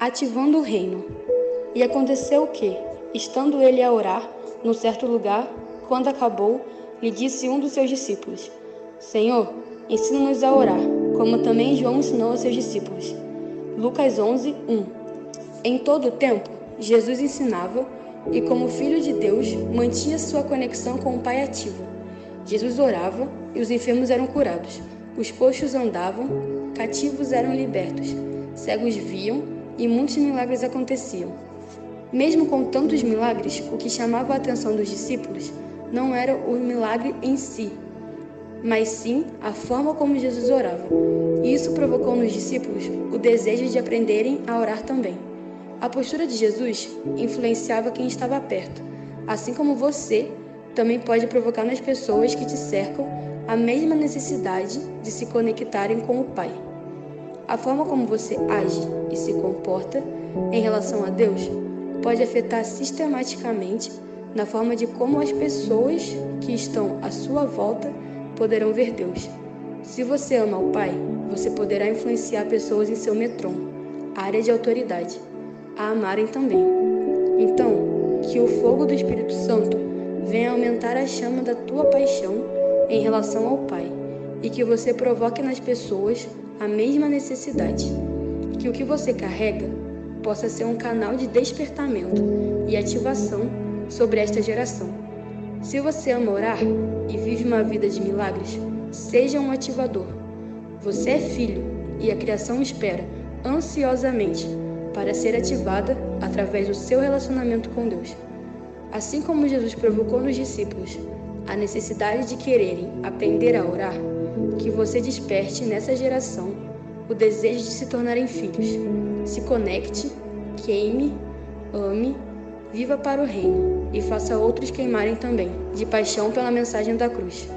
Ativando o reino. E aconteceu que, estando ele a orar, num certo lugar, quando acabou, lhe disse um dos seus discípulos: Senhor, ensina-nos a orar, como também João ensinou aos seus discípulos. Lucas 11, 1 Em todo o tempo, Jesus ensinava e, como Filho de Deus, mantinha sua conexão com o Pai ativa. Jesus orava e os enfermos eram curados, os coxos andavam, cativos eram libertos, cegos viam e muitos milagres aconteciam. Mesmo com tantos milagres, o que chamava a atenção dos discípulos não era o milagre em si, mas sim a forma como Jesus orava. E isso provocou nos discípulos o desejo de aprenderem a orar também. A postura de Jesus influenciava quem estava perto, assim como você também pode provocar nas pessoas que te cercam a mesma necessidade de se conectarem com o Pai. A forma como você age e se comporta em relação a Deus pode afetar sistematicamente na forma de como as pessoas que estão à sua volta poderão ver Deus. Se você ama o Pai, você poderá influenciar pessoas em seu metron, área de autoridade a amarem também. Então, que o fogo do Espírito Santo venha aumentar a chama da tua paixão em relação ao Pai e que você provoque nas pessoas a mesma necessidade. Que o que você carrega possa ser um canal de despertamento e ativação sobre esta geração. Se você ama orar e vive uma vida de milagres, seja um ativador. Você é filho e a criação espera ansiosamente para ser ativada através do seu relacionamento com Deus. Assim como Jesus provocou nos discípulos a necessidade de quererem aprender a orar, que você desperte nessa geração o desejo de se tornarem filhos. Se conecte, queime, ame, viva para o reino e faça outros queimarem também, de paixão pela mensagem da cruz.